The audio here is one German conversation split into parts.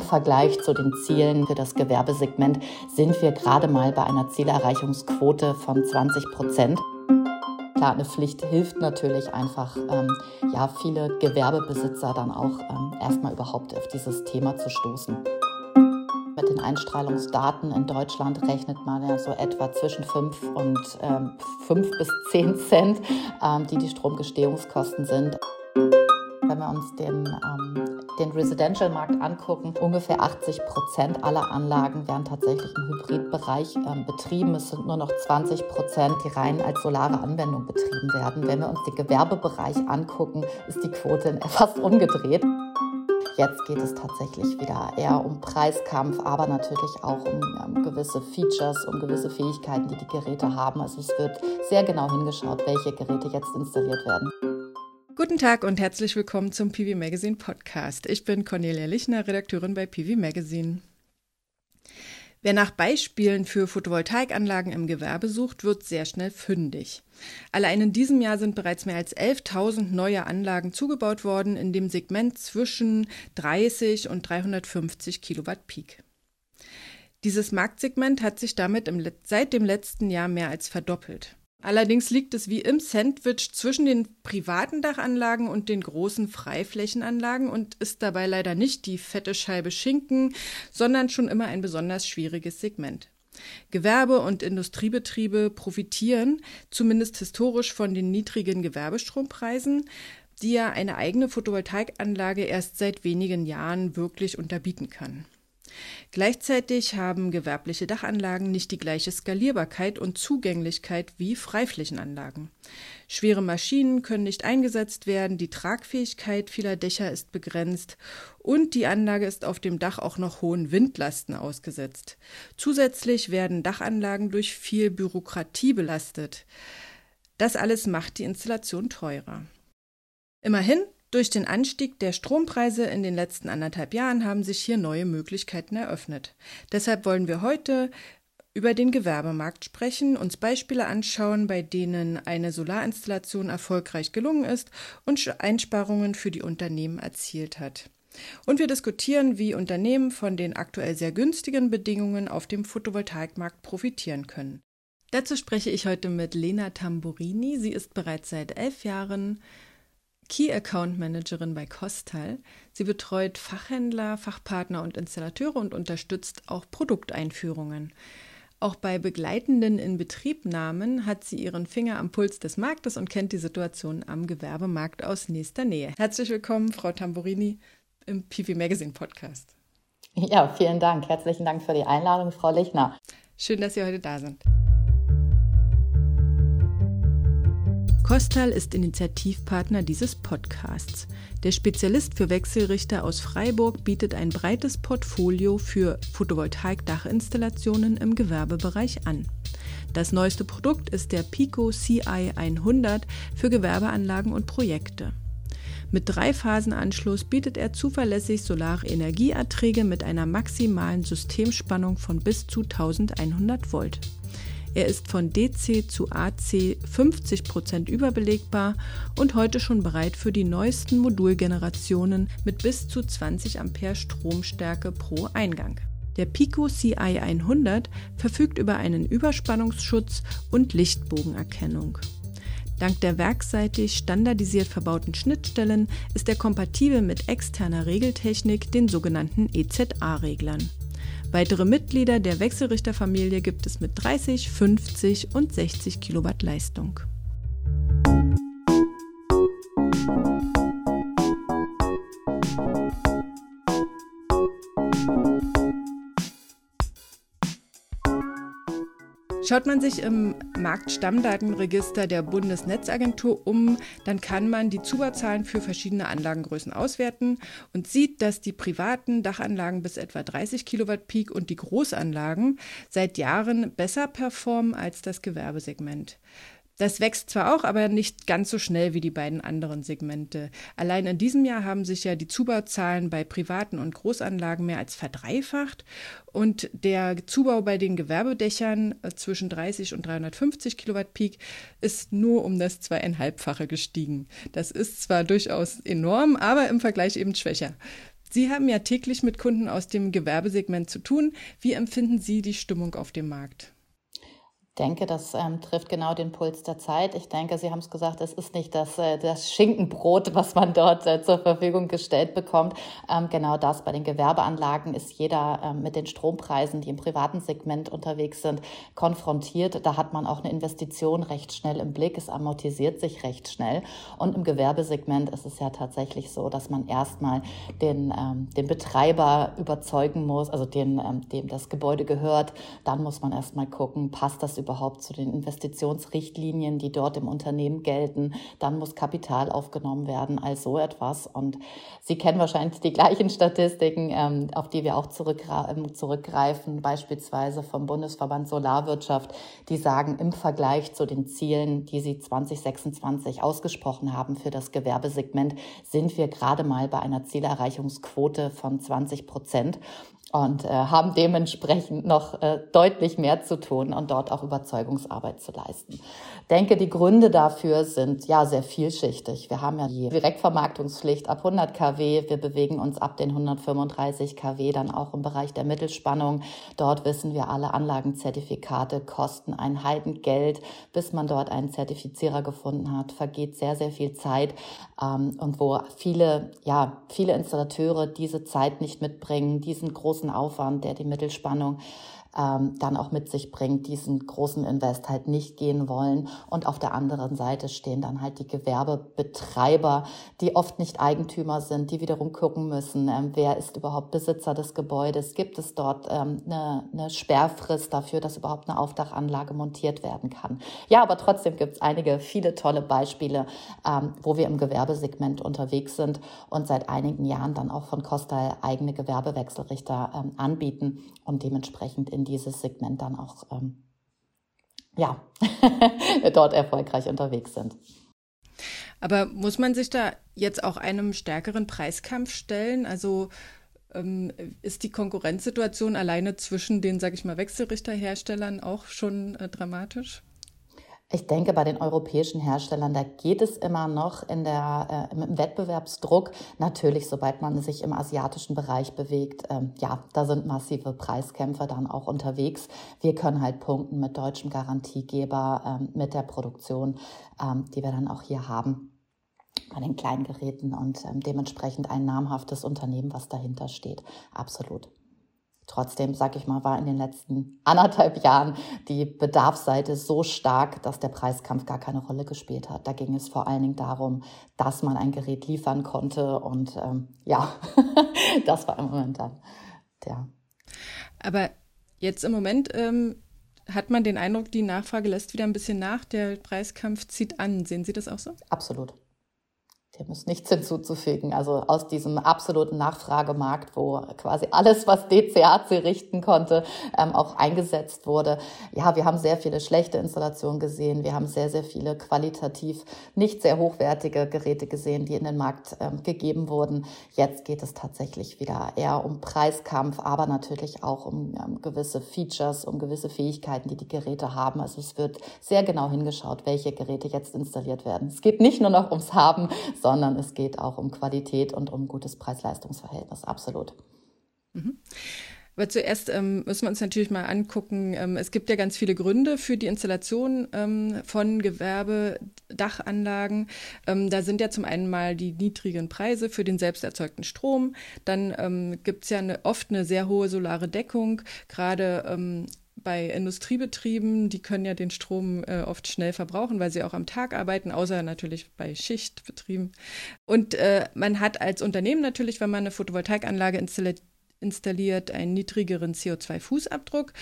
Vergleich zu den Zielen für das Gewerbesegment sind wir gerade mal bei einer Zielerreichungsquote von 20 Prozent. Klar, eine Pflicht hilft natürlich einfach, ähm, ja, viele Gewerbebesitzer dann auch ähm, erstmal überhaupt auf dieses Thema zu stoßen. Mit den Einstrahlungsdaten in Deutschland rechnet man ja so etwa zwischen 5 und ähm, 5 bis 10 Cent, ähm, die die Stromgestehungskosten sind. Wenn wir uns den, ähm, den Residential-Markt angucken, ungefähr 80 Prozent aller Anlagen werden tatsächlich im Hybridbereich ähm, betrieben. Es sind nur noch 20 Prozent, die rein als solare Anwendung betrieben werden. Wenn wir uns den Gewerbebereich angucken, ist die Quote fast umgedreht. Jetzt geht es tatsächlich wieder eher um Preiskampf, aber natürlich auch um, um, gewisse Features, um gewisse Fähigkeiten, die die Geräte haben. Also es wird sehr genau hingeschaut, welche Geräte jetzt installiert werden. Guten Tag und herzlich willkommen zum PV Magazine Podcast. Ich bin Cornelia Lichner, Redakteurin bei PV Magazine. Wer nach Beispielen für Photovoltaikanlagen im Gewerbe sucht, wird sehr schnell fündig. Allein in diesem Jahr sind bereits mehr als 11.000 neue Anlagen zugebaut worden in dem Segment zwischen 30 und 350 Kilowatt Peak. Dieses Marktsegment hat sich damit im, seit dem letzten Jahr mehr als verdoppelt. Allerdings liegt es wie im Sandwich zwischen den privaten Dachanlagen und den großen Freiflächenanlagen und ist dabei leider nicht die fette Scheibe Schinken, sondern schon immer ein besonders schwieriges Segment. Gewerbe- und Industriebetriebe profitieren zumindest historisch von den niedrigen Gewerbestrompreisen, die ja eine eigene Photovoltaikanlage erst seit wenigen Jahren wirklich unterbieten kann. Gleichzeitig haben gewerbliche Dachanlagen nicht die gleiche Skalierbarkeit und Zugänglichkeit wie Freiflächenanlagen. Schwere Maschinen können nicht eingesetzt werden, die Tragfähigkeit vieler Dächer ist begrenzt und die Anlage ist auf dem Dach auch noch hohen Windlasten ausgesetzt. Zusätzlich werden Dachanlagen durch viel Bürokratie belastet. Das alles macht die Installation teurer. Immerhin durch den Anstieg der Strompreise in den letzten anderthalb Jahren haben sich hier neue Möglichkeiten eröffnet. Deshalb wollen wir heute über den Gewerbemarkt sprechen, uns Beispiele anschauen, bei denen eine Solarinstallation erfolgreich gelungen ist und Einsparungen für die Unternehmen erzielt hat. Und wir diskutieren, wie Unternehmen von den aktuell sehr günstigen Bedingungen auf dem Photovoltaikmarkt profitieren können. Dazu spreche ich heute mit Lena Tamburini. Sie ist bereits seit elf Jahren Key Account Managerin bei Kostal. Sie betreut Fachhändler, Fachpartner und Installateure und unterstützt auch Produkteinführungen. Auch bei begleitenden Inbetriebnahmen hat sie ihren Finger am Puls des Marktes und kennt die Situation am Gewerbemarkt aus nächster Nähe. Herzlich willkommen, Frau Tamburini, im PV Magazine Podcast. Ja, vielen Dank. Herzlichen Dank für die Einladung, Frau Lichner. Schön, dass Sie heute da sind. Kostal ist Initiativpartner dieses Podcasts. Der Spezialist für Wechselrichter aus Freiburg bietet ein breites Portfolio für Photovoltaik-Dachinstallationen im Gewerbebereich an. Das neueste Produkt ist der Pico CI 100 für Gewerbeanlagen und Projekte. Mit Dreiphasenanschluss bietet er zuverlässig solare Energieerträge mit einer maximalen Systemspannung von bis zu 1100 Volt. Er ist von DC zu AC 50% überbelegbar und heute schon bereit für die neuesten Modulgenerationen mit bis zu 20 Ampere Stromstärke pro Eingang. Der Pico CI 100 verfügt über einen Überspannungsschutz und Lichtbogenerkennung. Dank der werkseitig standardisiert verbauten Schnittstellen ist er kompatibel mit externer Regeltechnik, den sogenannten EZA-Reglern. Weitere Mitglieder der Wechselrichterfamilie gibt es mit 30, 50 und 60 Kilowatt Leistung. Schaut man sich im Marktstammdatenregister der Bundesnetzagentur um, dann kann man die Zubauzahlen für verschiedene Anlagengrößen auswerten und sieht, dass die privaten Dachanlagen bis etwa 30 Kilowatt Peak und die Großanlagen seit Jahren besser performen als das Gewerbesegment. Das wächst zwar auch, aber nicht ganz so schnell wie die beiden anderen Segmente. Allein in diesem Jahr haben sich ja die Zubauzahlen bei privaten und Großanlagen mehr als verdreifacht und der Zubau bei den Gewerbedächern äh, zwischen 30 und 350 Kilowatt Peak ist nur um das zweieinhalbfache gestiegen. Das ist zwar durchaus enorm, aber im Vergleich eben schwächer. Sie haben ja täglich mit Kunden aus dem Gewerbesegment zu tun. Wie empfinden Sie die Stimmung auf dem Markt? Denke, das ähm, trifft genau den Puls der Zeit. Ich denke, Sie haben es gesagt, es ist nicht das, äh, das Schinkenbrot, was man dort äh, zur Verfügung gestellt bekommt. Ähm, genau das bei den Gewerbeanlagen ist jeder ähm, mit den Strompreisen, die im privaten Segment unterwegs sind, konfrontiert. Da hat man auch eine Investition recht schnell im Blick. Es amortisiert sich recht schnell. Und im Gewerbesegment ist es ja tatsächlich so, dass man erstmal den, ähm, den Betreiber überzeugen muss, also den, ähm, dem das Gebäude gehört. Dann muss man erstmal gucken, passt das überhaupt zu den Investitionsrichtlinien, die dort im Unternehmen gelten. Dann muss Kapital aufgenommen werden, all so etwas. Und Sie kennen wahrscheinlich die gleichen Statistiken, ähm, auf die wir auch ähm, zurückgreifen, beispielsweise vom Bundesverband Solarwirtschaft, die sagen, im Vergleich zu den Zielen, die Sie 2026 ausgesprochen haben für das Gewerbesegment, sind wir gerade mal bei einer Zielerreichungsquote von 20 Prozent und äh, haben dementsprechend noch äh, deutlich mehr zu tun und dort auch Überzeugungsarbeit zu leisten. Denke, die Gründe dafür sind ja sehr vielschichtig. Wir haben ja die Direktvermarktungspflicht ab 100 kW. Wir bewegen uns ab den 135 kW dann auch im Bereich der Mittelspannung. Dort wissen wir alle Anlagenzertifikate kosten ein Heidengeld, bis man dort einen Zertifizierer gefunden hat. Vergeht sehr, sehr viel Zeit ähm, und wo viele, ja, viele Installateure diese Zeit nicht mitbringen, diesen großen großen Aufwand, der die Mittelspannung ähm, dann auch mit sich bringt, diesen großen Invest halt nicht gehen wollen. Und auf der anderen Seite stehen dann halt die Gewerbebetreiber, die oft nicht Eigentümer sind, die wiederum gucken müssen, ähm, wer ist überhaupt Besitzer des Gebäudes, gibt es dort ähm, eine, eine Sperrfrist dafür, dass überhaupt eine Aufdachanlage montiert werden kann. Ja, aber trotzdem gibt es einige, viele tolle Beispiele, ähm, wo wir im Gewerbesegment unterwegs sind und seit einigen Jahren dann auch von Costa eigene Gewerbewechselrichter ähm, anbieten und dementsprechend in in dieses Segment dann auch ähm, ja, dort erfolgreich unterwegs sind. Aber muss man sich da jetzt auch einem stärkeren Preiskampf stellen? Also ähm, ist die Konkurrenzsituation alleine zwischen den, sag ich mal, Wechselrichterherstellern auch schon äh, dramatisch? Ich denke, bei den europäischen Herstellern, da geht es immer noch in der, äh, im Wettbewerbsdruck. Natürlich, sobald man sich im asiatischen Bereich bewegt, ähm, ja, da sind massive Preiskämpfe dann auch unterwegs. Wir können halt punkten mit deutschem Garantiegeber, ähm, mit der Produktion, ähm, die wir dann auch hier haben bei den kleinen Geräten und ähm, dementsprechend ein namhaftes Unternehmen, was dahinter steht. Absolut. Trotzdem, sag ich mal, war in den letzten anderthalb Jahren die Bedarfsseite so stark, dass der Preiskampf gar keine Rolle gespielt hat. Da ging es vor allen Dingen darum, dass man ein Gerät liefern konnte und ähm, ja, das war im Moment dann, ja. Aber jetzt im Moment ähm, hat man den Eindruck, die Nachfrage lässt wieder ein bisschen nach, der Preiskampf zieht an. Sehen Sie das auch so? Absolut dem ist nichts hinzuzufügen. Also aus diesem absoluten Nachfragemarkt, wo quasi alles, was DCAC richten konnte, ähm, auch eingesetzt wurde. Ja, wir haben sehr viele schlechte Installationen gesehen. Wir haben sehr, sehr viele qualitativ nicht sehr hochwertige Geräte gesehen, die in den Markt ähm, gegeben wurden. Jetzt geht es tatsächlich wieder eher um Preiskampf, aber natürlich auch um ähm, gewisse Features, um gewisse Fähigkeiten, die die Geräte haben. Also es wird sehr genau hingeschaut, welche Geräte jetzt installiert werden. Es geht nicht nur noch ums Haben, sondern sondern es geht auch um Qualität und um gutes Preis-Leistungs-Verhältnis, absolut. Mhm. Aber zuerst ähm, müssen wir uns natürlich mal angucken, ähm, es gibt ja ganz viele Gründe für die Installation ähm, von Gewerbedachanlagen. Ähm, da sind ja zum einen mal die niedrigen Preise für den selbst erzeugten Strom. Dann ähm, gibt es ja eine, oft eine sehr hohe solare Deckung. Gerade ähm, bei Industriebetrieben, die können ja den Strom äh, oft schnell verbrauchen, weil sie auch am Tag arbeiten, außer natürlich bei Schichtbetrieben. Und äh, man hat als Unternehmen natürlich, wenn man eine Photovoltaikanlage installiert, installiert einen niedrigeren CO2-Fußabdruck.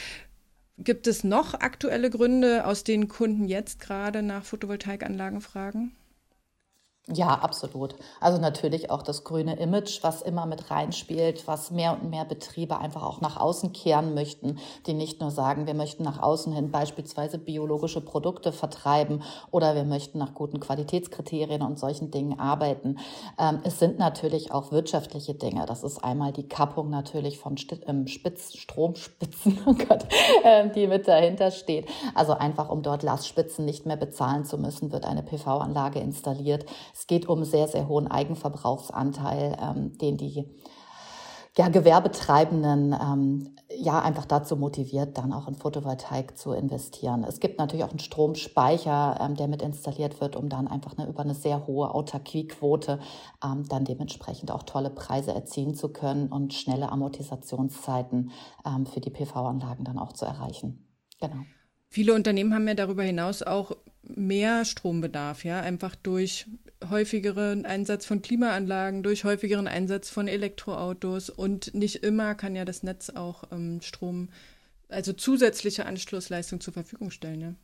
Gibt es noch aktuelle Gründe, aus denen Kunden jetzt gerade nach Photovoltaikanlagen fragen? Ja, absolut. Also natürlich auch das grüne Image, was immer mit reinspielt, was mehr und mehr Betriebe einfach auch nach außen kehren möchten, die nicht nur sagen, wir möchten nach außen hin beispielsweise biologische Produkte vertreiben oder wir möchten nach guten Qualitätskriterien und solchen Dingen arbeiten. Ähm, es sind natürlich auch wirtschaftliche Dinge. Das ist einmal die Kappung natürlich von ähm, Spitz, Stromspitzen, oh Gott, äh, die mit dahinter steht. Also einfach, um dort Lastspitzen nicht mehr bezahlen zu müssen, wird eine PV-Anlage installiert. Es geht um sehr, sehr hohen Eigenverbrauchsanteil, ähm, den die ja, Gewerbetreibenden ähm, ja einfach dazu motiviert, dann auch in Photovoltaik zu investieren. Es gibt natürlich auch einen Stromspeicher, ähm, der mit installiert wird, um dann einfach eine, über eine sehr hohe Autarkiequote ähm, dann dementsprechend auch tolle Preise erzielen zu können und schnelle Amortisationszeiten ähm, für die PV-Anlagen dann auch zu erreichen. Genau. Viele Unternehmen haben ja darüber hinaus auch mehr Strombedarf, ja, einfach durch häufigeren Einsatz von Klimaanlagen, durch häufigeren Einsatz von Elektroautos und nicht immer kann ja das Netz auch ähm, Strom, also zusätzliche Anschlussleistung zur Verfügung stellen, ja.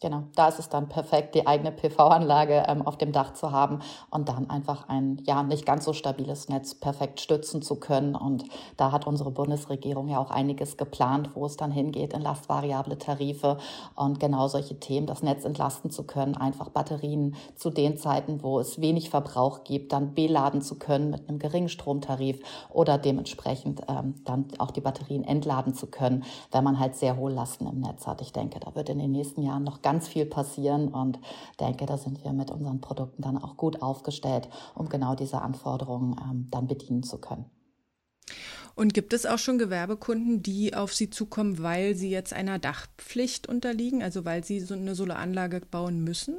Genau, da ist es dann perfekt, die eigene PV-Anlage ähm, auf dem Dach zu haben und dann einfach ein ja nicht ganz so stabiles Netz perfekt stützen zu können. Und da hat unsere Bundesregierung ja auch einiges geplant, wo es dann hingeht in lastvariable Tarife und genau solche Themen, das Netz entlasten zu können, einfach Batterien zu den Zeiten, wo es wenig Verbrauch gibt, dann beladen zu können mit einem geringen Stromtarif oder dementsprechend ähm, dann auch die Batterien entladen zu können, wenn man halt sehr hohe Lasten im Netz hat. Ich denke, da wird in den nächsten Jahren noch ganz viel passieren und denke, da sind wir mit unseren Produkten dann auch gut aufgestellt, um genau diese Anforderungen ähm, dann bedienen zu können. Und gibt es auch schon Gewerbekunden, die auf Sie zukommen, weil sie jetzt einer Dachpflicht unterliegen, also weil sie so eine Solaranlage bauen müssen?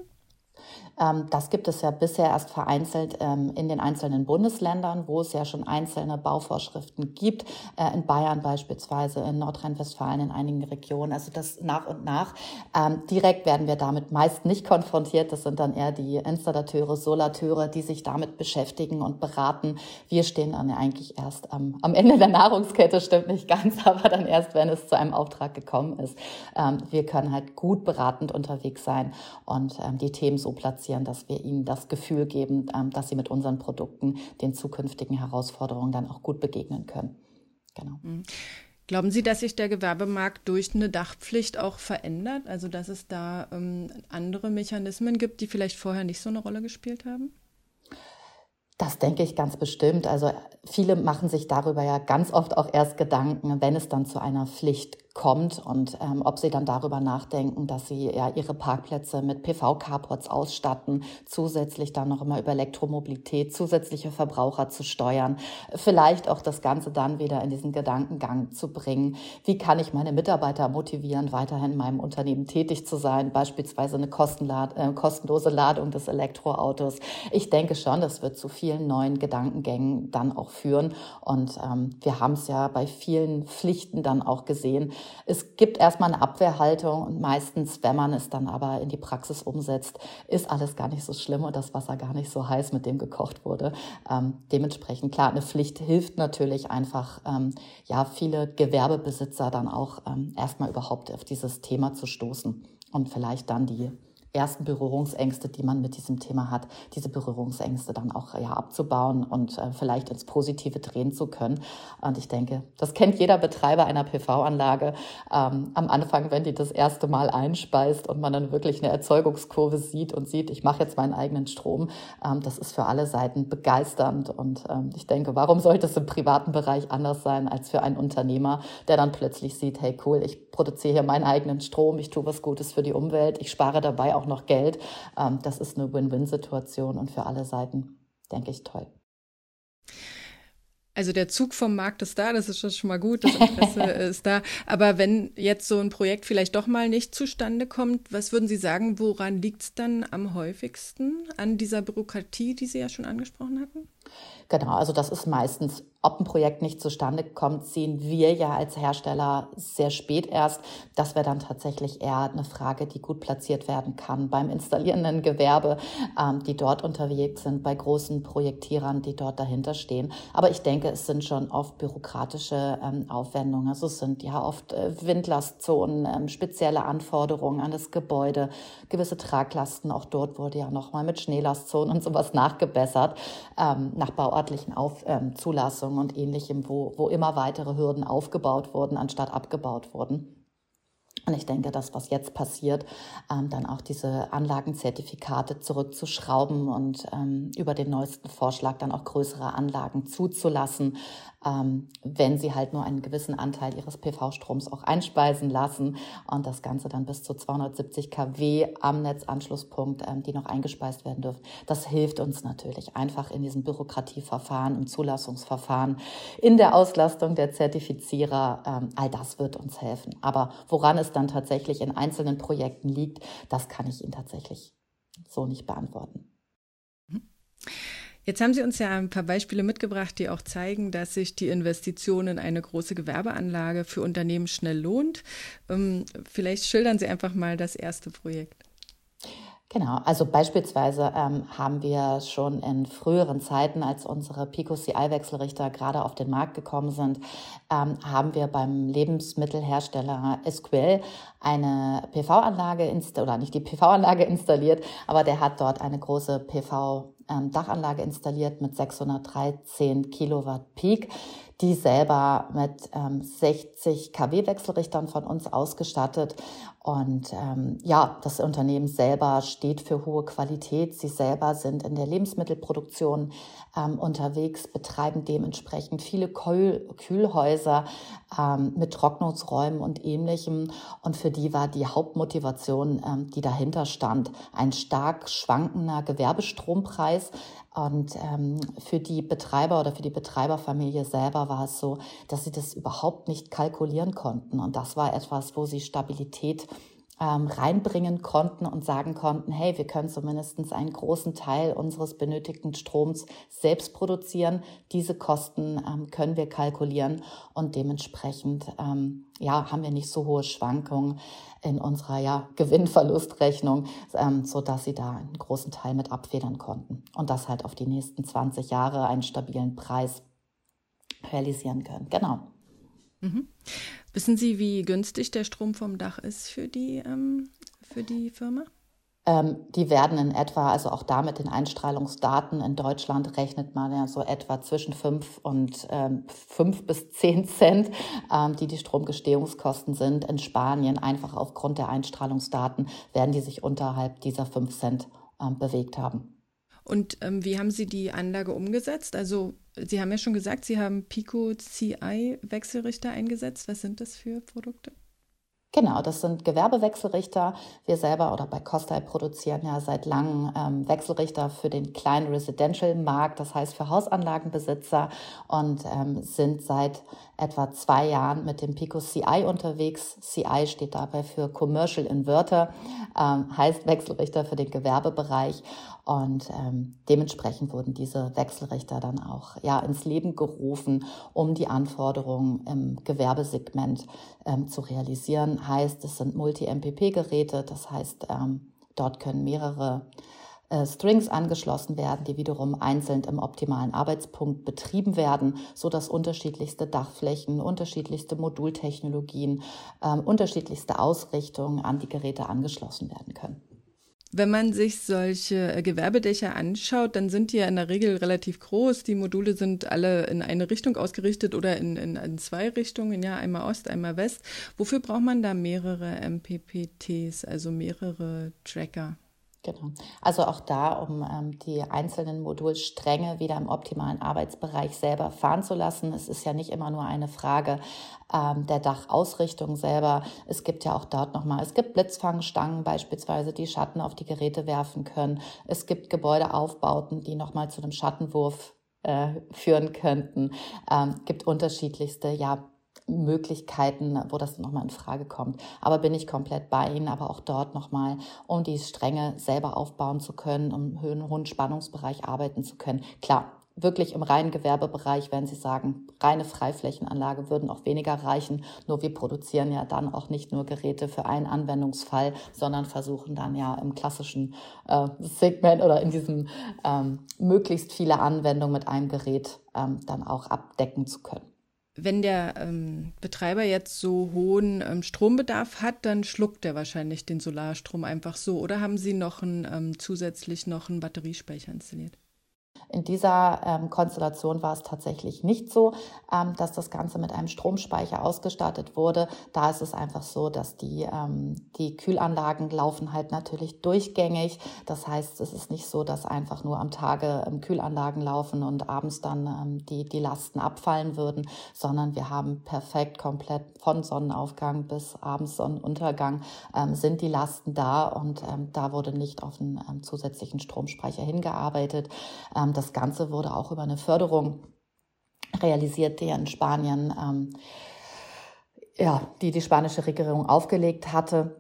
Ähm, das gibt es ja bisher erst vereinzelt ähm, in den einzelnen Bundesländern, wo es ja schon einzelne Bauvorschriften gibt. Äh, in Bayern beispielsweise, in Nordrhein-Westfalen, in einigen Regionen. Also das nach und nach. Ähm, direkt werden wir damit meist nicht konfrontiert. Das sind dann eher die Installateure, Solateure, die sich damit beschäftigen und beraten. Wir stehen dann eigentlich erst am, am Ende der Nahrungskette, stimmt nicht ganz, aber dann erst, wenn es zu einem Auftrag gekommen ist. Wir können halt gut beratend unterwegs sein und die Themen so platzieren, dass wir ihnen das Gefühl geben, ähm, dass sie mit unseren Produkten den zukünftigen Herausforderungen dann auch gut begegnen können. Genau. Mhm. Glauben Sie, dass sich der Gewerbemarkt durch eine Dachpflicht auch verändert? Also dass es da ähm, andere Mechanismen gibt, die vielleicht vorher nicht so eine Rolle gespielt haben? Das denke ich ganz bestimmt. Also viele machen sich darüber ja ganz oft auch erst Gedanken, wenn es dann zu einer Pflicht kommt und ähm, ob sie dann darüber nachdenken, dass sie ja ihre Parkplätze mit PV-Carports ausstatten, zusätzlich dann noch immer über Elektromobilität, zusätzliche Verbraucher zu steuern, vielleicht auch das Ganze dann wieder in diesen Gedankengang zu bringen. Wie kann ich meine Mitarbeiter motivieren, weiterhin in meinem Unternehmen tätig zu sein, beispielsweise eine Kostenlad äh, kostenlose Ladung des Elektroautos. Ich denke schon, das wird zu vielen neuen Gedankengängen dann auch führen und ähm, wir haben es ja bei vielen Pflichten dann auch gesehen, es gibt erstmal eine Abwehrhaltung und meistens, wenn man es dann aber in die Praxis umsetzt, ist alles gar nicht so schlimm und das Wasser gar nicht so heiß, mit dem gekocht wurde. Ähm, dementsprechend, klar, eine Pflicht hilft natürlich einfach, ähm, ja, viele Gewerbebesitzer dann auch ähm, erstmal überhaupt auf dieses Thema zu stoßen und vielleicht dann die ersten Berührungsängste, die man mit diesem Thema hat, diese Berührungsängste dann auch ja, abzubauen und äh, vielleicht ins Positive drehen zu können. Und ich denke, das kennt jeder Betreiber einer PV-Anlage. Ähm, am Anfang, wenn die das erste Mal einspeist und man dann wirklich eine Erzeugungskurve sieht und sieht, ich mache jetzt meinen eigenen Strom, ähm, das ist für alle Seiten begeisternd. Und ähm, ich denke, warum sollte es im privaten Bereich anders sein als für einen Unternehmer, der dann plötzlich sieht, hey cool, ich produziere hier meinen eigenen Strom, ich tue was Gutes für die Umwelt, ich spare dabei auch noch Geld. Ähm, das ist eine Win-Win-Situation und für alle Seiten, denke ich, toll. Also der Zug vom Markt ist da, das ist schon mal gut, das Interesse ist da. Aber wenn jetzt so ein Projekt vielleicht doch mal nicht zustande kommt, was würden Sie sagen, woran liegt es dann am häufigsten? An dieser Bürokratie, die Sie ja schon angesprochen hatten? Genau, also das ist meistens, ob ein Projekt nicht zustande kommt, sehen wir ja als Hersteller sehr spät erst. Das wäre dann tatsächlich eher eine Frage, die gut platziert werden kann beim installierenden Gewerbe, ähm, die dort unterwegs sind, bei großen Projektierern, die dort dahinter stehen. Aber ich denke, es sind schon oft bürokratische ähm, Aufwendungen. Also es sind ja oft äh, Windlastzonen, ähm, spezielle Anforderungen an das Gebäude, gewisse Traglasten. Auch dort wurde ja nochmal mit Schneelastzonen und sowas nachgebessert. Nach bauörtlichen Auf, ähm, Zulassungen und ähnlichem, wo, wo immer weitere Hürden aufgebaut wurden, anstatt abgebaut wurden. Und ich denke, das, was jetzt passiert, ähm, dann auch diese Anlagenzertifikate zurückzuschrauben und ähm, über den neuesten Vorschlag dann auch größere Anlagen zuzulassen, wenn sie halt nur einen gewissen Anteil ihres PV-Stroms auch einspeisen lassen und das Ganze dann bis zu 270 kW am Netzanschlusspunkt, ähm, die noch eingespeist werden dürfen. Das hilft uns natürlich einfach in diesem Bürokratieverfahren, im Zulassungsverfahren, in der Auslastung der Zertifizierer. Ähm, all das wird uns helfen. Aber woran es dann tatsächlich in einzelnen Projekten liegt, das kann ich Ihnen tatsächlich so nicht beantworten. Mhm. Jetzt haben Sie uns ja ein paar Beispiele mitgebracht, die auch zeigen, dass sich die Investition in eine große Gewerbeanlage für Unternehmen schnell lohnt. Ähm, vielleicht schildern Sie einfach mal das erste Projekt. Genau, also beispielsweise ähm, haben wir schon in früheren Zeiten, als unsere Pico CI-Wechselrichter gerade auf den Markt gekommen sind, ähm, haben wir beim Lebensmittelhersteller SQL eine PV-Anlage installiert, oder nicht die PV-Anlage installiert, aber der hat dort eine große PV ähm, Dachanlage installiert mit 613 Kilowatt Peak, die selber mit ähm, 60 kW Wechselrichtern von uns ausgestattet. Und ähm, ja, das Unternehmen selber steht für hohe Qualität. Sie selber sind in der Lebensmittelproduktion ähm, unterwegs, betreiben dementsprechend viele Kühl Kühlhäuser ähm, mit Trocknungsräumen und ähnlichem. Und für die war die Hauptmotivation, ähm, die dahinter stand, ein stark schwankender Gewerbestrompreis, und ähm, für die Betreiber oder für die Betreiberfamilie selber war es so, dass sie das überhaupt nicht kalkulieren konnten. Und das war etwas, wo sie Stabilität ähm, reinbringen konnten und sagen konnten, hey, wir können zumindest einen großen Teil unseres benötigten Stroms selbst produzieren. Diese Kosten ähm, können wir kalkulieren und dementsprechend ähm, ja, haben wir nicht so hohe Schwankungen in unserer ja, Gewinnverlustrechnung, ähm, so dass sie da einen großen Teil mit abfedern konnten und das halt auf die nächsten 20 Jahre einen stabilen Preis realisieren können. Genau. Mhm. Wissen Sie, wie günstig der Strom vom Dach ist für die, ähm, für die Firma? Ähm, die werden in etwa, also auch da mit den Einstrahlungsdaten in Deutschland rechnet man ja so etwa zwischen 5 und ähm, 5 bis 10 Cent, ähm, die die Stromgestehungskosten sind. In Spanien, einfach aufgrund der Einstrahlungsdaten, werden die sich unterhalb dieser 5 Cent ähm, bewegt haben. Und ähm, wie haben Sie die Anlage umgesetzt? Also Sie haben ja schon gesagt, Sie haben Pico CI Wechselrichter eingesetzt. Was sind das für Produkte? Genau, das sind Gewerbewechselrichter. Wir selber oder bei Costai produzieren ja seit langem ähm, Wechselrichter für den kleinen Residential-Markt, das heißt für Hausanlagenbesitzer und ähm, sind seit etwa zwei Jahren mit dem Pico CI unterwegs. CI steht dabei für Commercial Inverter, ähm, heißt Wechselrichter für den Gewerbebereich und ähm, dementsprechend wurden diese Wechselrichter dann auch ja, ins Leben gerufen, um die Anforderungen im Gewerbesegment ähm, zu realisieren. Heißt, es sind Multi-MPP-Geräte, das heißt, ähm, dort können mehrere äh, Strings angeschlossen werden, die wiederum einzeln im optimalen Arbeitspunkt betrieben werden, so dass unterschiedlichste Dachflächen, unterschiedlichste Modultechnologien, äh, unterschiedlichste Ausrichtungen an die Geräte angeschlossen werden können. Wenn man sich solche äh, Gewerbedächer anschaut, dann sind die ja in der Regel relativ groß. Die Module sind alle in eine Richtung ausgerichtet oder in, in, in zwei Richtungen, ja, einmal Ost, einmal West. Wofür braucht man da mehrere MPPTs, also mehrere Tracker? Genau. Also auch da, um ähm, die einzelnen Modulstränge wieder im optimalen Arbeitsbereich selber fahren zu lassen. Es ist ja nicht immer nur eine Frage ähm, der Dachausrichtung selber. Es gibt ja auch dort nochmal, es gibt Blitzfangstangen beispielsweise, die Schatten auf die Geräte werfen können. Es gibt Gebäudeaufbauten, die nochmal zu einem Schattenwurf äh, führen könnten. Ähm, gibt unterschiedlichste, ja, Möglichkeiten, wo das nochmal in Frage kommt. Aber bin ich komplett bei Ihnen, aber auch dort nochmal, um die Stränge selber aufbauen zu können, um höhen, hohen Spannungsbereich arbeiten zu können. Klar, wirklich im reinen Gewerbebereich, wenn Sie sagen, reine Freiflächenanlage würden auch weniger reichen. Nur wir produzieren ja dann auch nicht nur Geräte für einen Anwendungsfall, sondern versuchen dann ja im klassischen äh, Segment oder in diesem ähm, möglichst viele Anwendungen mit einem Gerät ähm, dann auch abdecken zu können. Wenn der ähm, Betreiber jetzt so hohen ähm, Strombedarf hat, dann schluckt er wahrscheinlich den Solarstrom einfach so. Oder haben Sie noch ein, ähm, zusätzlich noch einen Batteriespeicher installiert? In dieser ähm, Konstellation war es tatsächlich nicht so, ähm, dass das Ganze mit einem Stromspeicher ausgestattet wurde. Da ist es einfach so, dass die, ähm, die Kühlanlagen laufen halt natürlich durchgängig. Das heißt, es ist nicht so, dass einfach nur am Tage ähm, Kühlanlagen laufen und abends dann ähm, die, die Lasten abfallen würden, sondern wir haben perfekt komplett von Sonnenaufgang bis abends Sonnenuntergang ähm, sind die Lasten da und da wurde nicht auf einen zusätzlichen Stromspeicher hingearbeitet. Ähm, das Ganze wurde auch über eine Förderung realisiert, die in Spanien, ähm, ja, die die spanische Regierung aufgelegt hatte.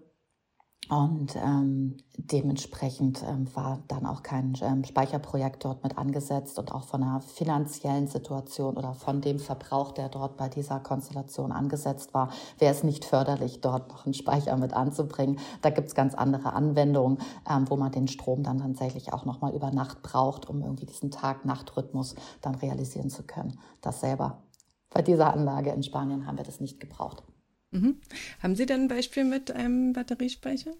Und ähm, dementsprechend ähm, war dann auch kein ähm, Speicherprojekt dort mit angesetzt und auch von der finanziellen Situation oder von dem Verbrauch, der dort bei dieser Konstellation angesetzt war, wäre es nicht förderlich, dort noch einen Speicher mit anzubringen. Da gibt es ganz andere Anwendungen, ähm, wo man den Strom dann tatsächlich auch nochmal über Nacht braucht, um irgendwie diesen Tag-Nacht-Rhythmus dann realisieren zu können. Das selber. Bei dieser Anlage in Spanien haben wir das nicht gebraucht. Mhm. Haben Sie denn ein Beispiel mit einem Batteriespeicher?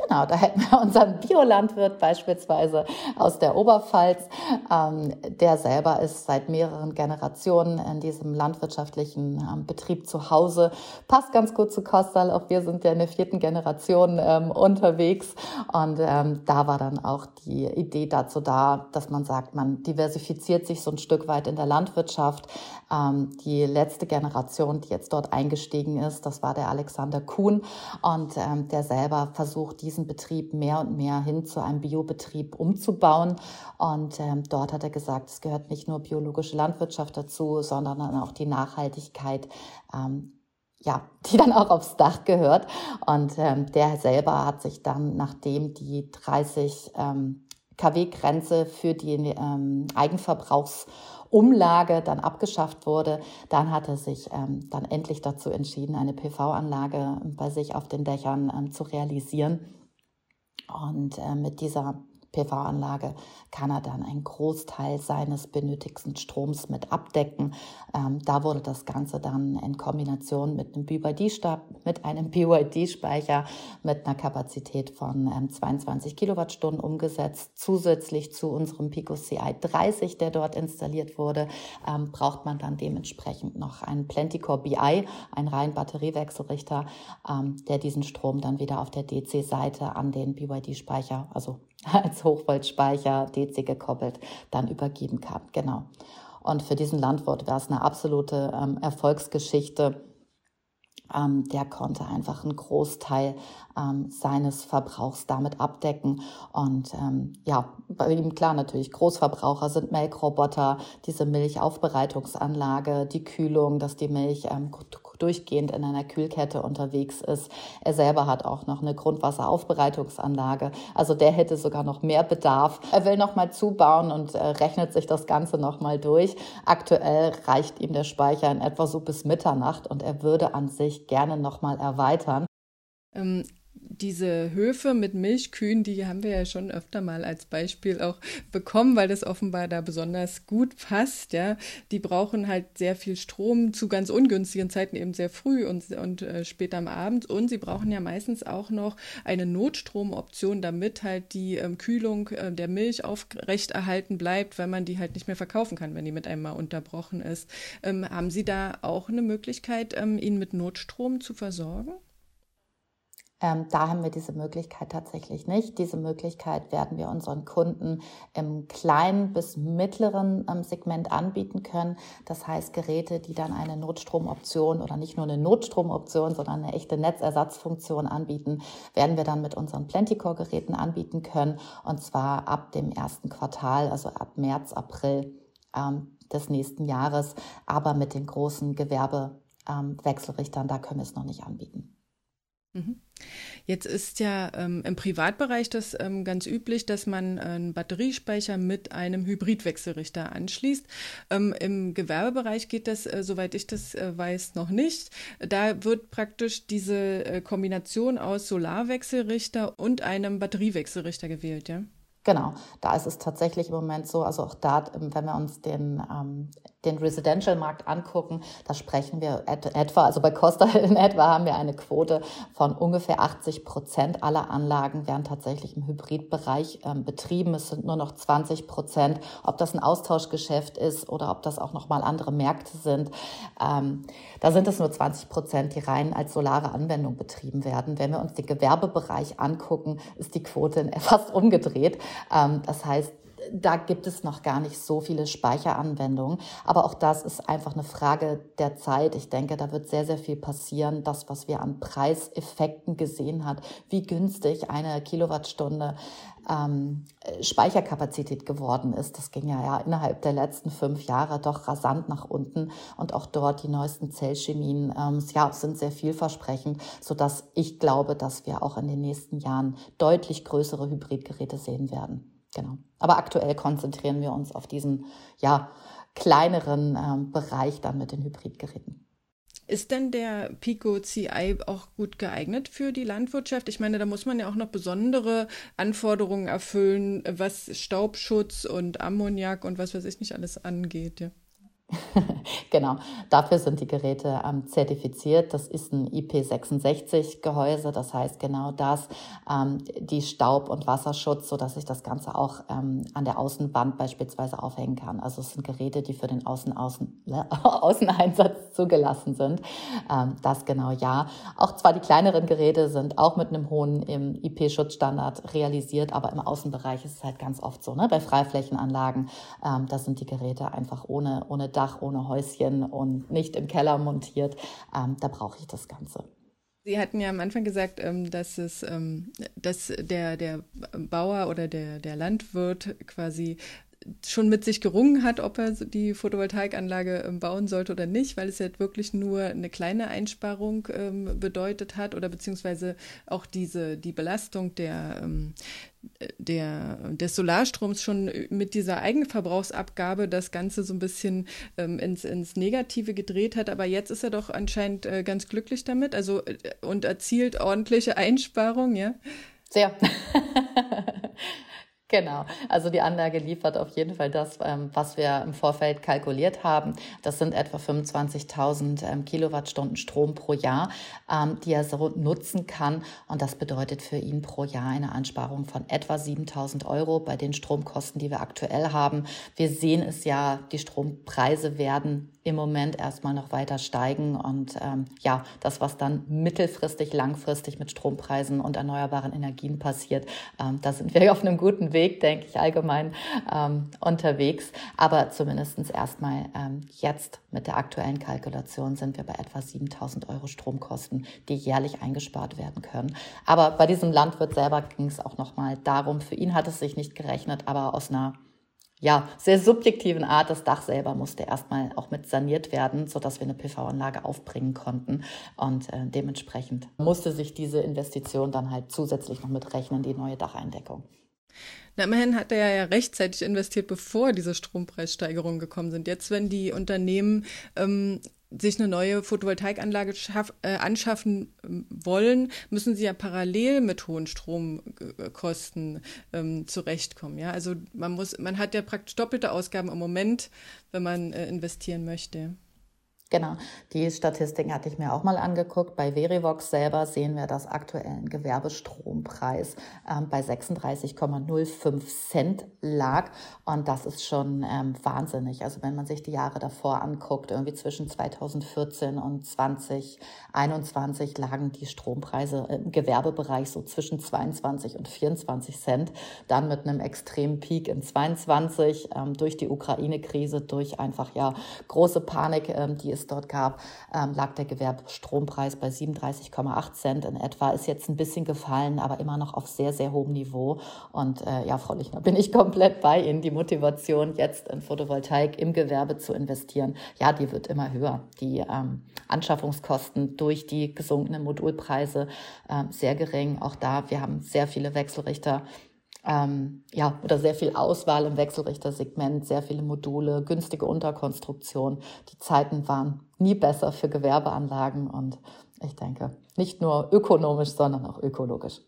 Genau, da hätten wir unseren Biolandwirt beispielsweise aus der Oberpfalz. Ähm, der selber ist seit mehreren Generationen in diesem landwirtschaftlichen ähm, Betrieb zu Hause. Passt ganz gut zu Kostal. Auch wir sind ja in der vierten Generation ähm, unterwegs. Und ähm, da war dann auch die Idee dazu da, dass man sagt, man diversifiziert sich so ein Stück weit in der Landwirtschaft. Ähm, die letzte Generation, die jetzt dort eingestiegen ist, das war der Alexander Kuhn. Und ähm, der selber versucht, diesen Betrieb mehr und mehr hin zu einem Biobetrieb umzubauen. Und ähm, dort hat er gesagt, es gehört nicht nur biologische Landwirtschaft dazu, sondern auch die Nachhaltigkeit. Ähm, ja, die dann auch aufs Dach gehört. Und ähm, der selber hat sich dann, nachdem die 30 ähm, KW-Grenze für die ähm, Eigenverbrauchsumlage dann abgeschafft wurde, dann hat er sich ähm, dann endlich dazu entschieden, eine PV-Anlage bei sich auf den Dächern ähm, zu realisieren. Und äh, mit dieser PV-Anlage kann er dann einen Großteil seines benötigten Stroms mit abdecken. Ähm, da wurde das Ganze dann in Kombination mit einem BYD-Speicher, mit einem BYD-Speicher mit einer Kapazität von ähm, 22 Kilowattstunden umgesetzt. Zusätzlich zu unserem Pico CI 30, der dort installiert wurde, ähm, braucht man dann dementsprechend noch einen Plenticore BI, einen reinen Batteriewechselrichter, ähm, der diesen Strom dann wieder auf der DC-Seite an den BYD-Speicher, also als Hochvoltspeicher DC gekoppelt dann übergeben kann. Genau. Und für diesen Landwirt war es eine absolute ähm, Erfolgsgeschichte. Ähm, der konnte einfach einen Großteil ähm, seines Verbrauchs damit abdecken. Und ähm, ja, bei ihm klar natürlich, Großverbraucher sind Melkroboter, diese Milchaufbereitungsanlage, die Kühlung, dass die Milch ähm, durchgehend in einer Kühlkette unterwegs ist. Er selber hat auch noch eine Grundwasseraufbereitungsanlage. Also der hätte sogar noch mehr Bedarf. Er will noch mal zubauen und äh, rechnet sich das Ganze noch mal durch. Aktuell reicht ihm der Speicher in etwa so bis Mitternacht und er würde an sich gerne noch mal erweitern. Diese Höfe mit Milchkühen, die haben wir ja schon öfter mal als Beispiel auch bekommen, weil das offenbar da besonders gut passt. Ja, die brauchen halt sehr viel Strom zu ganz ungünstigen Zeiten eben sehr früh und, und äh, spät am Abend. Und sie brauchen ja meistens auch noch eine Notstromoption, damit halt die ähm, Kühlung äh, der Milch aufrechterhalten bleibt, weil man die halt nicht mehr verkaufen kann, wenn die mit einmal unterbrochen ist. Ähm, haben Sie da auch eine Möglichkeit, ähm, ihn mit Notstrom zu versorgen? Ähm, da haben wir diese Möglichkeit tatsächlich nicht. Diese Möglichkeit werden wir unseren Kunden im kleinen bis mittleren ähm, Segment anbieten können. Das heißt, Geräte, die dann eine Notstromoption oder nicht nur eine Notstromoption, sondern eine echte Netzersatzfunktion anbieten, werden wir dann mit unseren Plenticore-Geräten anbieten können. Und zwar ab dem ersten Quartal, also ab März, April ähm, des nächsten Jahres. Aber mit den großen Gewerbewechselrichtern, da können wir es noch nicht anbieten. Mhm. Jetzt ist ja ähm, im Privatbereich das ähm, ganz üblich, dass man einen Batteriespeicher mit einem Hybridwechselrichter anschließt. Ähm, Im Gewerbebereich geht das, äh, soweit ich das äh, weiß, noch nicht. Da wird praktisch diese äh, Kombination aus Solarwechselrichter und einem Batteriewechselrichter gewählt, ja? Genau, da ist es tatsächlich im Moment so, also auch da, wenn wir uns den ähm, den Residential-Markt angucken, da sprechen wir etwa, also bei Costa in etwa haben wir eine Quote von ungefähr 80 Prozent aller Anlagen werden tatsächlich im Hybridbereich ähm, betrieben. Es sind nur noch 20 Prozent. Ob das ein Austauschgeschäft ist oder ob das auch nochmal andere Märkte sind, ähm, da sind es nur 20 Prozent, die rein als solare Anwendung betrieben werden. Wenn wir uns den Gewerbebereich angucken, ist die Quote fast umgedreht. Ähm, das heißt, da gibt es noch gar nicht so viele Speicheranwendungen. Aber auch das ist einfach eine Frage der Zeit. Ich denke, da wird sehr, sehr viel passieren. Das, was wir an Preiseffekten gesehen hat, wie günstig eine Kilowattstunde ähm, Speicherkapazität geworden ist. Das ging ja, ja innerhalb der letzten fünf Jahre doch rasant nach unten. Und auch dort die neuesten Zellchemien ähm, ja, sind sehr vielversprechend, sodass ich glaube, dass wir auch in den nächsten Jahren deutlich größere Hybridgeräte sehen werden. Genau. Aber aktuell konzentrieren wir uns auf diesen ja, kleineren ähm, Bereich dann mit den Hybridgeräten. Ist denn der Pico CI auch gut geeignet für die Landwirtschaft? Ich meine, da muss man ja auch noch besondere Anforderungen erfüllen, was Staubschutz und Ammoniak und was weiß ich nicht alles angeht. Ja. genau, dafür sind die Geräte ähm, zertifiziert. Das ist ein IP66-Gehäuse, das heißt genau das, ähm, die Staub- und Wasserschutz, sodass ich das Ganze auch ähm, an der Außenwand beispielsweise aufhängen kann. Also es sind Geräte, die für den Außen -Außen Außeneinsatz zugelassen sind. Ähm, das genau ja. Auch zwar die kleineren Geräte sind auch mit einem hohen IP-Schutzstandard realisiert, aber im Außenbereich ist es halt ganz oft so. Ne? Bei Freiflächenanlagen, ähm, da sind die Geräte einfach ohne, ohne Dach, ohne Häuschen und nicht im Keller montiert. Ähm, da brauche ich das Ganze. Sie hatten ja am Anfang gesagt, ähm, dass es, ähm, dass der, der Bauer oder der, der Landwirt quasi schon mit sich gerungen hat, ob er die Photovoltaikanlage ähm, bauen sollte oder nicht, weil es ja wirklich nur eine kleine Einsparung ähm, bedeutet hat oder beziehungsweise auch diese die Belastung der ähm, der, des Solarstroms schon mit dieser Eigenverbrauchsabgabe das Ganze so ein bisschen ähm, ins, ins Negative gedreht hat. Aber jetzt ist er doch anscheinend äh, ganz glücklich damit also, äh, und erzielt ordentliche Einsparungen, ja? Sehr. Genau, also die Anlage liefert auf jeden Fall das, ähm, was wir im Vorfeld kalkuliert haben. Das sind etwa 25.000 ähm, Kilowattstunden Strom pro Jahr, ähm, die er so nutzen kann. Und das bedeutet für ihn pro Jahr eine Ansparung von etwa 7.000 Euro bei den Stromkosten, die wir aktuell haben. Wir sehen es ja, die Strompreise werden im Moment erstmal noch weiter steigen. Und ähm, ja, das, was dann mittelfristig, langfristig mit Strompreisen und erneuerbaren Energien passiert, ähm, da sind wir auf einem guten Weg, denke ich, allgemein ähm, unterwegs. Aber zumindest erstmal ähm, jetzt mit der aktuellen Kalkulation sind wir bei etwa 7000 Euro Stromkosten, die jährlich eingespart werden können. Aber bei diesem Landwirt selber ging es auch nochmal darum, für ihn hat es sich nicht gerechnet, aber aus einer ja, sehr subjektiven Art. Das Dach selber musste erstmal auch mit saniert werden, sodass wir eine PV-Anlage aufbringen konnten. Und äh, dementsprechend musste sich diese Investition dann halt zusätzlich noch mitrechnen, die neue Dacheindeckung. Na, immerhin hat er ja rechtzeitig investiert, bevor diese Strompreissteigerungen gekommen sind. Jetzt, wenn die Unternehmen ähm, sich eine neue Photovoltaikanlage schaff, äh, anschaffen ähm, wollen, müssen sie ja parallel mit hohen Stromkosten ähm, zurechtkommen. Ja, also man muss, man hat ja praktisch doppelte Ausgaben im Moment, wenn man äh, investieren möchte. Genau, die Statistiken hatte ich mir auch mal angeguckt. Bei Verivox selber sehen wir, dass aktuellen Gewerbestrompreis ähm, bei 36,05 Cent lag. Und das ist schon ähm, wahnsinnig. Also wenn man sich die Jahre davor anguckt, irgendwie zwischen 2014 und 2021 lagen die Strompreise im Gewerbebereich so zwischen 22 und 24 Cent. Dann mit einem extremen Peak in 22 ähm, durch die Ukraine-Krise, durch einfach ja große Panik, ähm, die es dort gab, ähm, lag der Gewerbestrompreis bei 37,8 Cent in etwa. Ist jetzt ein bisschen gefallen, aber immer noch auf sehr, sehr hohem Niveau. Und äh, ja, Frau Lichner, bin ich komplett bei Ihnen. Die Motivation, jetzt in Photovoltaik im Gewerbe zu investieren, ja, die wird immer höher. Die ähm, Anschaffungskosten durch die gesunkenen Modulpreise äh, sehr gering. Auch da, wir haben sehr viele Wechselrichter ähm, ja, oder sehr viel Auswahl im Wechselrichtersegment, sehr viele Module, günstige Unterkonstruktion. Die Zeiten waren nie besser für Gewerbeanlagen und ich denke, nicht nur ökonomisch, sondern auch ökologisch.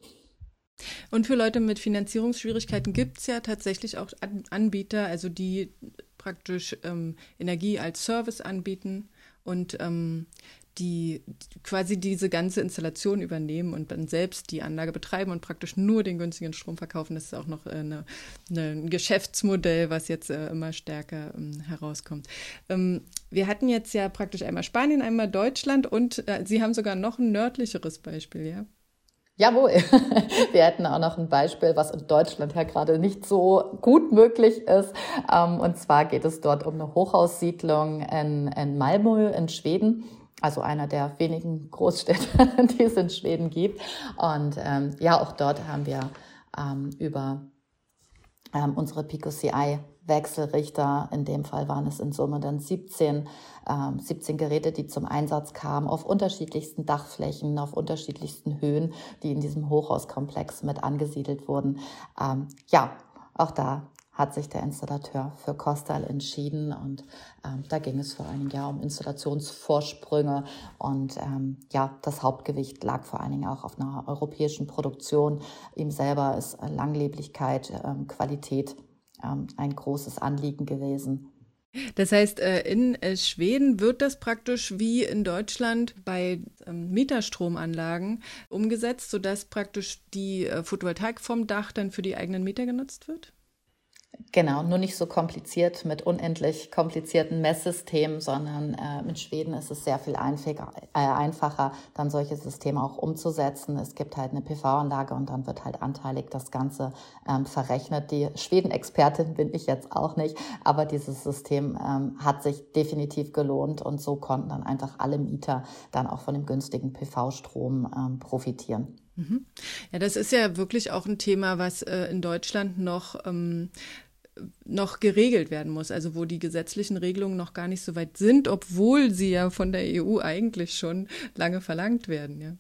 Und für Leute mit Finanzierungsschwierigkeiten gibt es ja tatsächlich auch Anbieter, also die praktisch ähm, Energie als Service anbieten und ähm, die quasi diese ganze Installation übernehmen und dann selbst die Anlage betreiben und praktisch nur den günstigen Strom verkaufen. Das ist auch noch eine, ein Geschäftsmodell, was jetzt äh, immer stärker ähm, herauskommt. Ähm, wir hatten jetzt ja praktisch einmal Spanien, einmal Deutschland und äh, Sie haben sogar noch ein nördlicheres Beispiel, ja? Jawohl, wir hätten auch noch ein Beispiel, was in Deutschland ja gerade nicht so gut möglich ist. Ähm, und zwar geht es dort um eine Hochhaussiedlung in, in Malmö in Schweden also einer der wenigen Großstädte, die es in Schweden gibt. Und ähm, ja, auch dort haben wir ähm, über ähm, unsere Pico CI Wechselrichter, in dem Fall waren es in Summe dann 17, ähm, 17 Geräte, die zum Einsatz kamen, auf unterschiedlichsten Dachflächen, auf unterschiedlichsten Höhen, die in diesem Hochhauskomplex mit angesiedelt wurden. Ähm, ja, auch da hat sich der Installateur für Kostal entschieden und ähm, da ging es vor allen Dingen ja um Installationsvorsprünge und ähm, ja, das Hauptgewicht lag vor allen Dingen auch auf einer europäischen Produktion. Ihm selber ist Langleblichkeit, ähm, Qualität ähm, ein großes Anliegen gewesen. Das heißt, äh, in äh, Schweden wird das praktisch wie in Deutschland bei ähm, Mieterstromanlagen umgesetzt, sodass praktisch die äh, Photovoltaik vom Dach dann für die eigenen Mieter genutzt wird? Genau, nur nicht so kompliziert mit unendlich komplizierten Messsystemen, sondern äh, in Schweden ist es sehr viel einfacher, äh, einfacher, dann solche Systeme auch umzusetzen. Es gibt halt eine PV-Anlage und dann wird halt anteilig das Ganze ähm, verrechnet. Die Schweden-Expertin bin ich jetzt auch nicht, aber dieses System ähm, hat sich definitiv gelohnt und so konnten dann einfach alle Mieter dann auch von dem günstigen PV-Strom ähm, profitieren. Mhm. Ja, das ist ja wirklich auch ein Thema, was äh, in Deutschland noch ähm, noch geregelt werden muss, also wo die gesetzlichen Regelungen noch gar nicht so weit sind, obwohl sie ja von der EU eigentlich schon lange verlangt werden, ja.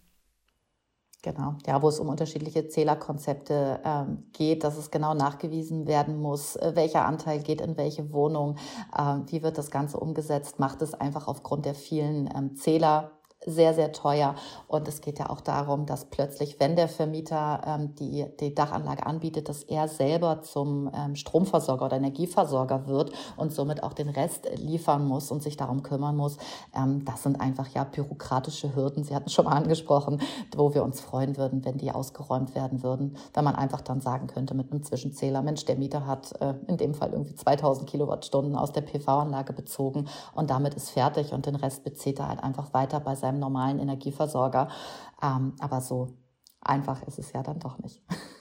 Genau, ja, wo es um unterschiedliche Zählerkonzepte ähm, geht, dass es genau nachgewiesen werden muss, äh, welcher Anteil geht in welche Wohnung, äh, wie wird das Ganze umgesetzt, macht es einfach aufgrund der vielen ähm, Zähler sehr, sehr teuer. Und es geht ja auch darum, dass plötzlich, wenn der Vermieter ähm, die, die Dachanlage anbietet, dass er selber zum ähm, Stromversorger oder Energieversorger wird und somit auch den Rest liefern muss und sich darum kümmern muss. Ähm, das sind einfach ja bürokratische Hürden. Sie hatten schon mal angesprochen, wo wir uns freuen würden, wenn die ausgeräumt werden würden. Wenn man einfach dann sagen könnte mit einem Zwischenzähler, Mensch, der Mieter hat äh, in dem Fall irgendwie 2000 Kilowattstunden aus der PV-Anlage bezogen und damit ist fertig und den Rest bezieht er halt einfach weiter bei seinem seinem normalen Energieversorger. Ähm, aber so einfach ist es ja dann doch nicht.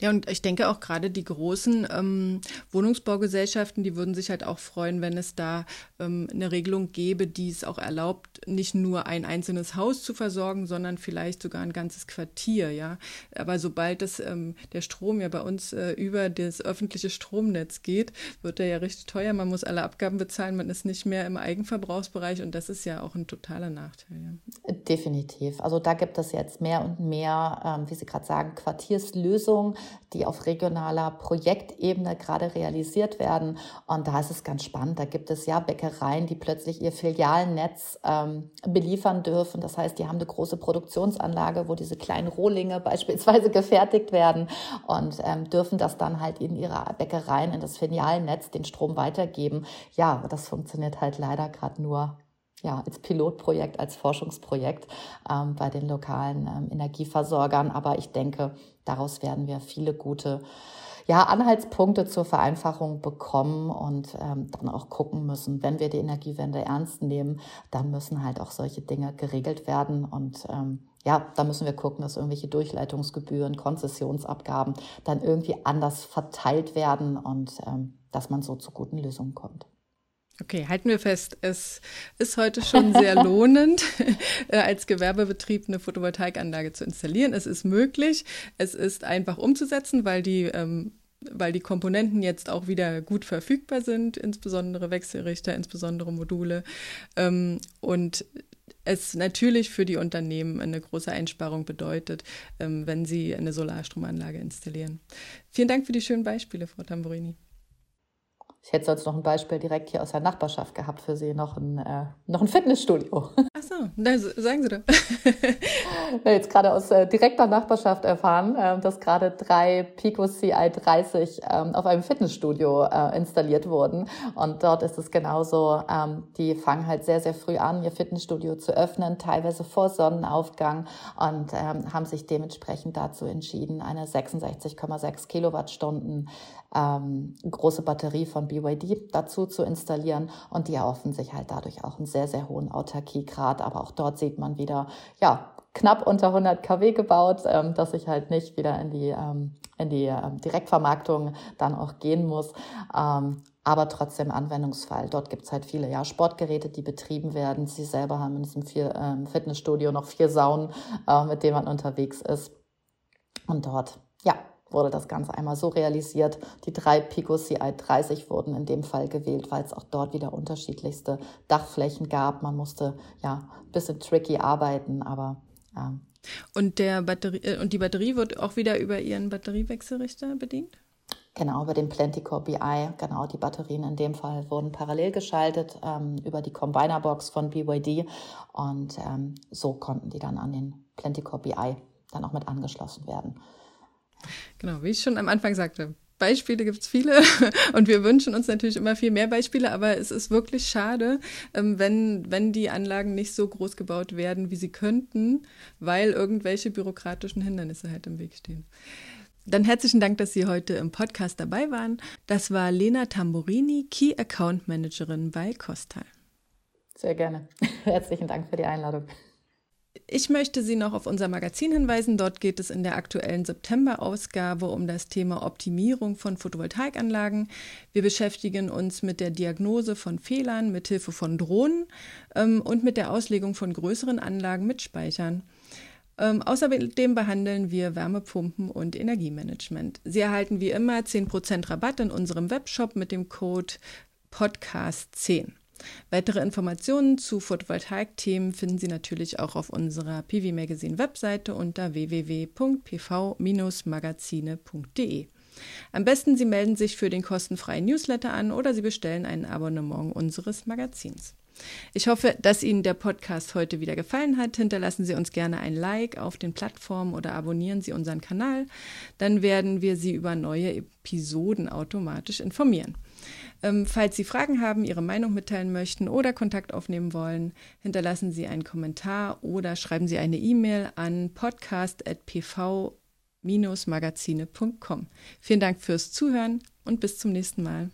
Ja, und ich denke auch gerade die großen ähm, Wohnungsbaugesellschaften, die würden sich halt auch freuen, wenn es da ähm, eine Regelung gäbe, die es auch erlaubt, nicht nur ein einzelnes Haus zu versorgen, sondern vielleicht sogar ein ganzes Quartier, ja. Aber sobald das, ähm, der Strom ja bei uns äh, über das öffentliche Stromnetz geht, wird er ja richtig teuer. Man muss alle Abgaben bezahlen, man ist nicht mehr im Eigenverbrauchsbereich und das ist ja auch ein totaler Nachteil. Ja. Definitiv. Also da gibt es jetzt mehr und mehr, ähm, wie Sie gerade sagen, Quartierslösungen Lösungen, die auf regionaler Projektebene gerade realisiert werden. Und da ist es ganz spannend. Da gibt es ja Bäckereien, die plötzlich ihr Filialnetz ähm, beliefern dürfen. Das heißt, die haben eine große Produktionsanlage, wo diese kleinen Rohlinge beispielsweise gefertigt werden und ähm, dürfen das dann halt in ihre Bäckereien, in das Filialnetz den Strom weitergeben. Ja, das funktioniert halt leider gerade nur ja, als Pilotprojekt, als Forschungsprojekt ähm, bei den lokalen ähm, Energieversorgern. Aber ich denke, daraus werden wir viele gute ja, Anhaltspunkte zur Vereinfachung bekommen und ähm, dann auch gucken müssen, wenn wir die Energiewende ernst nehmen, dann müssen halt auch solche Dinge geregelt werden und ähm, ja, da müssen wir gucken, dass irgendwelche Durchleitungsgebühren, Konzessionsabgaben dann irgendwie anders verteilt werden und ähm, dass man so zu guten Lösungen kommt. Okay, halten wir fest, es ist heute schon sehr lohnend, äh, als Gewerbebetrieb eine Photovoltaikanlage zu installieren. Es ist möglich, es ist einfach umzusetzen, weil die ähm, weil die Komponenten jetzt auch wieder gut verfügbar sind, insbesondere Wechselrichter, insbesondere Module. Ähm, und es natürlich für die Unternehmen eine große Einsparung bedeutet, ähm, wenn sie eine Solarstromanlage installieren. Vielen Dank für die schönen Beispiele, Frau Tamburini. Ich hätte sonst noch ein Beispiel direkt hier aus der Nachbarschaft gehabt für Sie, noch ein, äh, noch ein Fitnessstudio. Ach so, na, sagen Sie doch. jetzt gerade aus äh, direkter Nachbarschaft erfahren, äh, dass gerade drei Pico CI30 ähm, auf einem Fitnessstudio äh, installiert wurden. Und dort ist es genauso, ähm, die fangen halt sehr, sehr früh an, ihr Fitnessstudio zu öffnen, teilweise vor Sonnenaufgang und ähm, haben sich dementsprechend dazu entschieden, eine 66,6 Kilowattstunden ähm, große Batterie von BYD dazu zu installieren und die erhoffen sich halt dadurch auch einen sehr, sehr hohen Autarkiegrad. Aber auch dort sieht man wieder, ja, knapp unter 100 kW gebaut, ähm, dass ich halt nicht wieder in die, ähm, in die ähm, Direktvermarktung dann auch gehen muss. Ähm, aber trotzdem Anwendungsfall. Dort gibt es halt viele ja, Sportgeräte, die betrieben werden. Sie selber haben in diesem vier, ähm, Fitnessstudio noch vier Saunen, äh, mit denen man unterwegs ist. Und dort, wurde das Ganze einmal so realisiert. Die drei Pico CI 30 wurden in dem Fall gewählt, weil es auch dort wieder unterschiedlichste Dachflächen gab. Man musste ja ein bisschen tricky arbeiten, aber ja. Und, der Batterie, äh, und die Batterie wird auch wieder über Ihren Batteriewechselrichter bedient? Genau, über den Planticore BI. Genau, die Batterien in dem Fall wurden parallel geschaltet ähm, über die Combiner-Box von BYD und ähm, so konnten die dann an den Planticore BI dann auch mit angeschlossen werden. Genau, wie ich schon am Anfang sagte, Beispiele gibt es viele und wir wünschen uns natürlich immer viel mehr Beispiele, aber es ist wirklich schade, ähm, wenn, wenn die Anlagen nicht so groß gebaut werden, wie sie könnten, weil irgendwelche bürokratischen Hindernisse halt im Weg stehen. Dann herzlichen Dank, dass Sie heute im Podcast dabei waren. Das war Lena Tamburini, Key Account Managerin bei Costal. Sehr gerne. Herzlichen Dank für die Einladung. Ich möchte Sie noch auf unser Magazin hinweisen. Dort geht es in der aktuellen September-Ausgabe um das Thema Optimierung von Photovoltaikanlagen. Wir beschäftigen uns mit der Diagnose von Fehlern mit Hilfe von Drohnen ähm, und mit der Auslegung von größeren Anlagen mit Speichern. Ähm, außerdem behandeln wir Wärmepumpen und Energiemanagement. Sie erhalten wie immer 10% Rabatt in unserem Webshop mit dem Code Podcast10. Weitere Informationen zu Photovoltaik-Themen finden Sie natürlich auch auf unserer PV Magazine Webseite unter www.pv-magazine.de. Am besten Sie melden sich für den kostenfreien Newsletter an oder Sie bestellen ein Abonnement unseres Magazins. Ich hoffe, dass Ihnen der Podcast heute wieder gefallen hat. Hinterlassen Sie uns gerne ein Like auf den Plattformen oder abonnieren Sie unseren Kanal. Dann werden wir Sie über neue Episoden automatisch informieren. Ähm, falls Sie Fragen haben, Ihre Meinung mitteilen möchten oder Kontakt aufnehmen wollen, hinterlassen Sie einen Kommentar oder schreiben Sie eine E-Mail an podcast.pv-magazine.com. Vielen Dank fürs Zuhören und bis zum nächsten Mal.